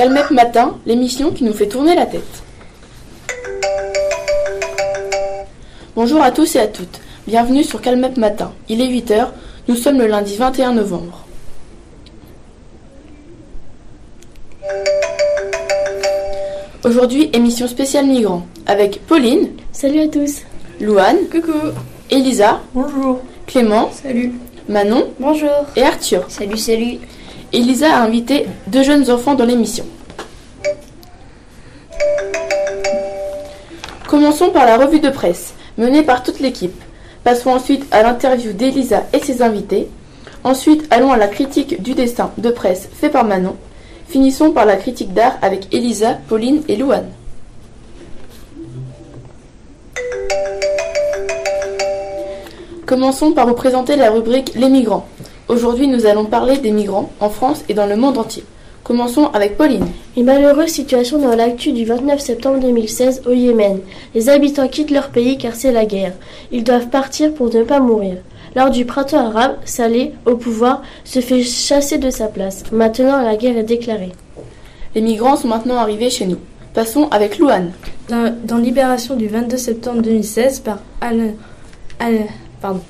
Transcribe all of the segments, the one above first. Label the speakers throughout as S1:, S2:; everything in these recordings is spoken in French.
S1: Calmep Matin, l'émission qui nous fait tourner la tête. Bonjour à tous et à toutes. Bienvenue sur Calmep Matin. Il est 8h. Nous sommes le lundi 21 novembre. Aujourd'hui, émission spéciale migrants avec Pauline.
S2: Salut à tous.
S1: Louane.
S2: Coucou.
S1: Elisa.
S2: Bonjour.
S1: Clément.
S2: Salut.
S1: Manon.
S2: Bonjour.
S1: Et Arthur.
S2: Salut, salut.
S1: Elisa a invité deux jeunes enfants dans l'émission. Commençons par la revue de presse, menée par toute l'équipe. Passons ensuite à l'interview d'Elisa et ses invités. Ensuite, allons à la critique du dessin de presse fait par Manon. Finissons par la critique d'art avec Elisa, Pauline et Louane. Commençons par vous présenter la rubrique Les migrants. Aujourd'hui, nous allons parler des migrants en France et dans le monde entier. Commençons avec Pauline.
S3: Une malheureuse situation dans l'actu du 29 septembre 2016 au Yémen. Les habitants quittent leur pays car c'est la guerre. Ils doivent partir pour ne pas mourir. Lors du printemps arabe, Saleh, au pouvoir, se fait chasser de sa place. Maintenant, la guerre est déclarée.
S1: Les migrants sont maintenant arrivés chez nous. Passons avec Louane.
S4: Dans, dans Libération du 22 septembre 2016 par Alain, Alain, pardon,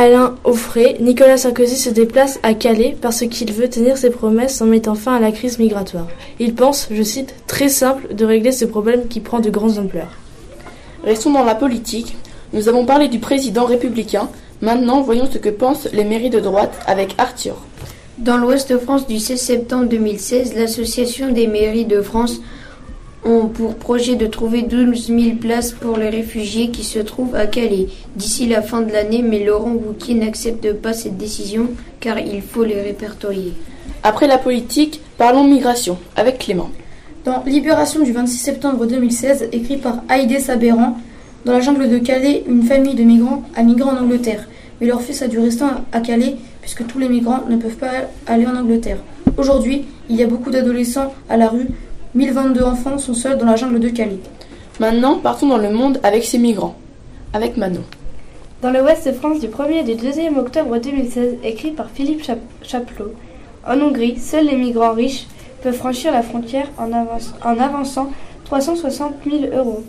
S4: Alain Offray, Nicolas Sarkozy se déplace à Calais parce qu'il veut tenir ses promesses en mettant fin à la crise migratoire. Il pense, je cite, très simple de régler ce problème qui prend de grandes ampleurs.
S1: Restons dans la politique. Nous avons parlé du président républicain. Maintenant, voyons ce que pensent les mairies de droite avec Arthur.
S5: Dans l'Ouest de France du 16 septembre 2016, l'Association des mairies de France ont pour projet de trouver 12 000 places pour les réfugiés qui se trouvent à Calais d'ici la fin de l'année, mais Laurent Wauquiez n'accepte pas cette décision car il faut les répertorier.
S1: Après la politique, parlons migration avec Clément.
S6: Dans Libération du 26 septembre 2016, écrit par Haïdé Sabéran, dans la jungle de Calais, une famille de migrants a migré en Angleterre, mais leur fils a dû rester à Calais puisque tous les migrants ne peuvent pas aller en Angleterre. Aujourd'hui, il y a beaucoup d'adolescents à la rue 1022 enfants sont seuls dans la jungle de Calais.
S1: Maintenant, partons dans le monde avec ces migrants. Avec Manon.
S7: Dans le Ouest de France du 1er et du 2e octobre 2016, écrit par Philippe Chap Chaplot. En Hongrie, seuls les migrants riches peuvent franchir la frontière en, avance en avançant 360 000 euros.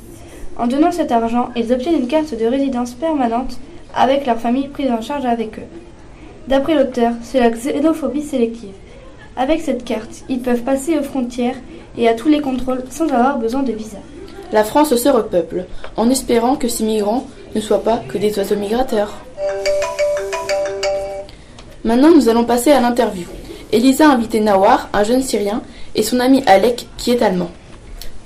S7: En donnant cet argent, ils obtiennent une carte de résidence permanente avec leur famille prise en charge avec eux. D'après l'auteur, c'est la xénophobie sélective. Avec cette carte, ils peuvent passer aux frontières et à tous les contrôles sans avoir besoin de visa.
S1: La France se repeuple, en espérant que ces migrants ne soient pas que des oiseaux migrateurs. Maintenant, nous allons passer à l'interview. Elisa a invité Nawar, un jeune Syrien, et son ami Alek, qui est allemand.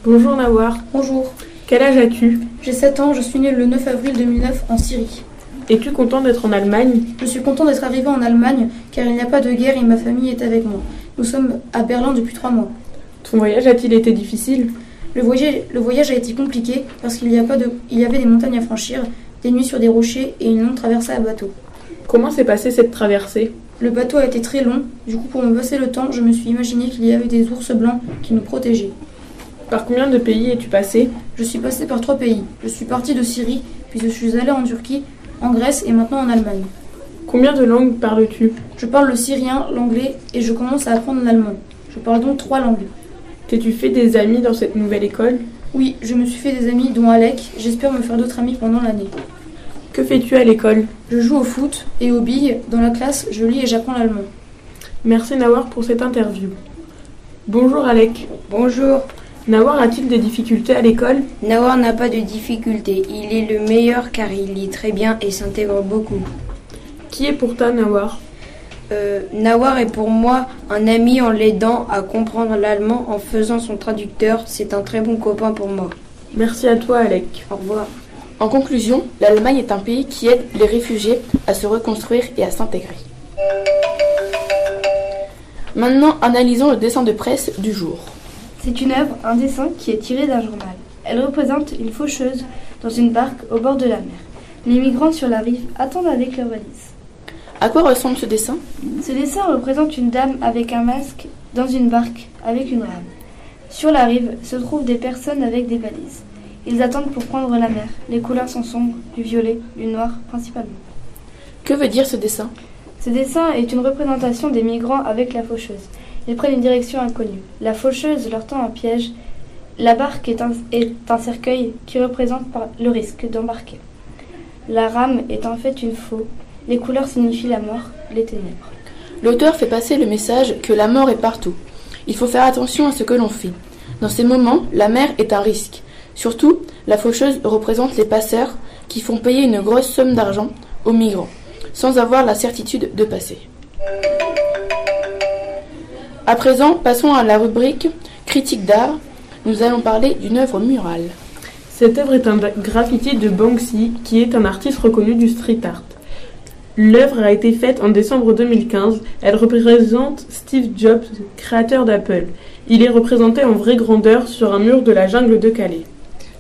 S8: Bonjour Nawar.
S6: Bonjour.
S8: Quel âge as-tu?
S6: J'ai 7 ans, je suis né le 9 avril 2009 en Syrie.
S8: Es-tu content d'être en Allemagne?
S6: Je suis content d'être arrivé en Allemagne car il n'y a pas de guerre et ma famille est avec moi. Nous sommes à Berlin depuis trois mois.
S8: Ton voyage a-t-il été difficile?
S6: Le voyage, le voyage a été compliqué parce qu'il y, a pas de, il y avait des montagnes à franchir, des nuits sur des rochers et une longue traversée à bateau.
S8: Comment s'est passée cette traversée?
S6: Le bateau a été très long, du coup pour me passer le temps, je me suis imaginé qu'il y avait des ours blancs qui nous protégeaient.
S8: Par combien de pays es-tu passé?
S6: Je suis passé par trois pays. Je suis parti de Syrie, puis je suis allé en Turquie, en Grèce et maintenant en Allemagne.
S8: Combien de langues parles-tu
S6: Je parle le syrien, l'anglais et je commence à apprendre l'allemand. Je parle donc trois langues.
S8: T'es-tu fait des amis dans cette nouvelle école
S6: Oui, je me suis fait des amis, dont Alec. J'espère me faire d'autres amis pendant l'année.
S8: Que fais-tu à l'école
S6: Je joue au foot et aux billes. Dans la classe, je lis et j'apprends l'allemand.
S8: Merci Nawar pour cette interview. Bonjour Alec.
S5: Bonjour.
S8: Nawar a-t-il des difficultés à l'école
S5: Nawar n'a pas de difficultés. Il est le meilleur car il lit très bien et s'intègre beaucoup.
S8: Qui est pour toi Nawar?
S5: Euh, Nawar est pour moi un ami en l'aidant à comprendre l'allemand en faisant son traducteur. C'est un très bon copain pour moi.
S8: Merci à toi Alec.
S5: Au revoir.
S1: En conclusion, l'Allemagne est un pays qui aide les réfugiés à se reconstruire et à s'intégrer. Maintenant, analysons le dessin de presse du jour.
S7: C'est une œuvre, un dessin qui est tiré d'un journal. Elle représente une faucheuse dans une barque au bord de la mer. Les migrants sur la rive attendent avec leurs valises.
S1: À quoi ressemble ce dessin?
S7: Ce dessin représente une dame avec un masque dans une barque avec une rame. Sur la rive se trouvent des personnes avec des valises. Ils attendent pour prendre la mer. Les couleurs sont sombres, du violet, du noir principalement.
S1: Que veut dire ce dessin?
S7: Ce dessin est une représentation des migrants avec la faucheuse. Ils prennent une direction inconnue. La faucheuse leur tend un piège. La barque est un, est un cercueil qui représente le risque d'embarquer. La rame est en fait une faux. Les couleurs signifient la mort, les ténèbres.
S1: L'auteur fait passer le message que la mort est partout. Il faut faire attention à ce que l'on fait. Dans ces moments, la mer est un risque. Surtout, la faucheuse représente les passeurs qui font payer une grosse somme d'argent aux migrants, sans avoir la certitude de passer. À présent, passons à la rubrique critique d'art. Nous allons parler d'une œuvre murale.
S8: Cette œuvre est un graffiti de Banksy, qui est un artiste reconnu du street art. L'œuvre a été faite en décembre 2015. Elle représente Steve Jobs, créateur d'Apple. Il est représenté en vraie grandeur sur un mur de la jungle de Calais.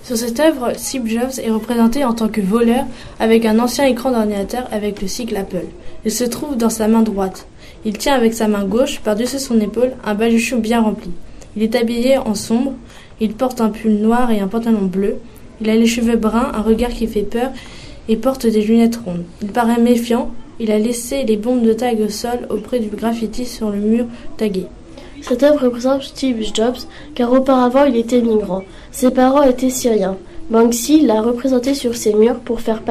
S4: Sur cette œuvre, Steve Jobs est représenté en tant que voleur avec un ancien écran d'ordinateur avec le sigle Apple. Il se trouve dans sa main droite. Il tient avec sa main gauche, par-dessus son épaule, un baluchon bien rempli. Il est habillé en sombre, il porte un pull noir et un pantalon bleu. Il a les cheveux bruns, un regard qui fait peur et porte des lunettes rondes. Il paraît méfiant, il a laissé les bombes de tag au sol auprès du graffiti sur le mur tagué.
S3: Cette œuvre représente Steve Jobs, car auparavant il était migrant. Ses parents étaient syriens. Banksy l'a représenté sur ses murs pour faire,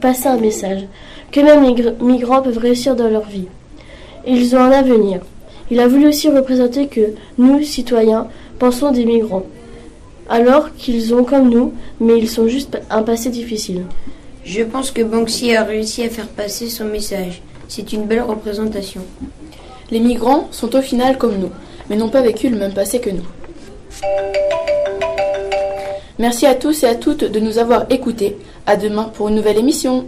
S3: passer un message, que les gr- migrants peuvent réussir dans leur vie. Ils ont un avenir. Il a voulu aussi représenter que nous, citoyens, pensons des migrants. Alors qu'ils ont comme nous, mais ils sont juste un passé difficile.
S5: Je pense que Banksy a réussi à faire passer son message. C'est une belle représentation.
S1: Les migrants sont au final comme nous, mais n'ont pas vécu le même passé que nous. Merci à tous et à toutes de nous avoir écoutés. À demain pour une nouvelle émission.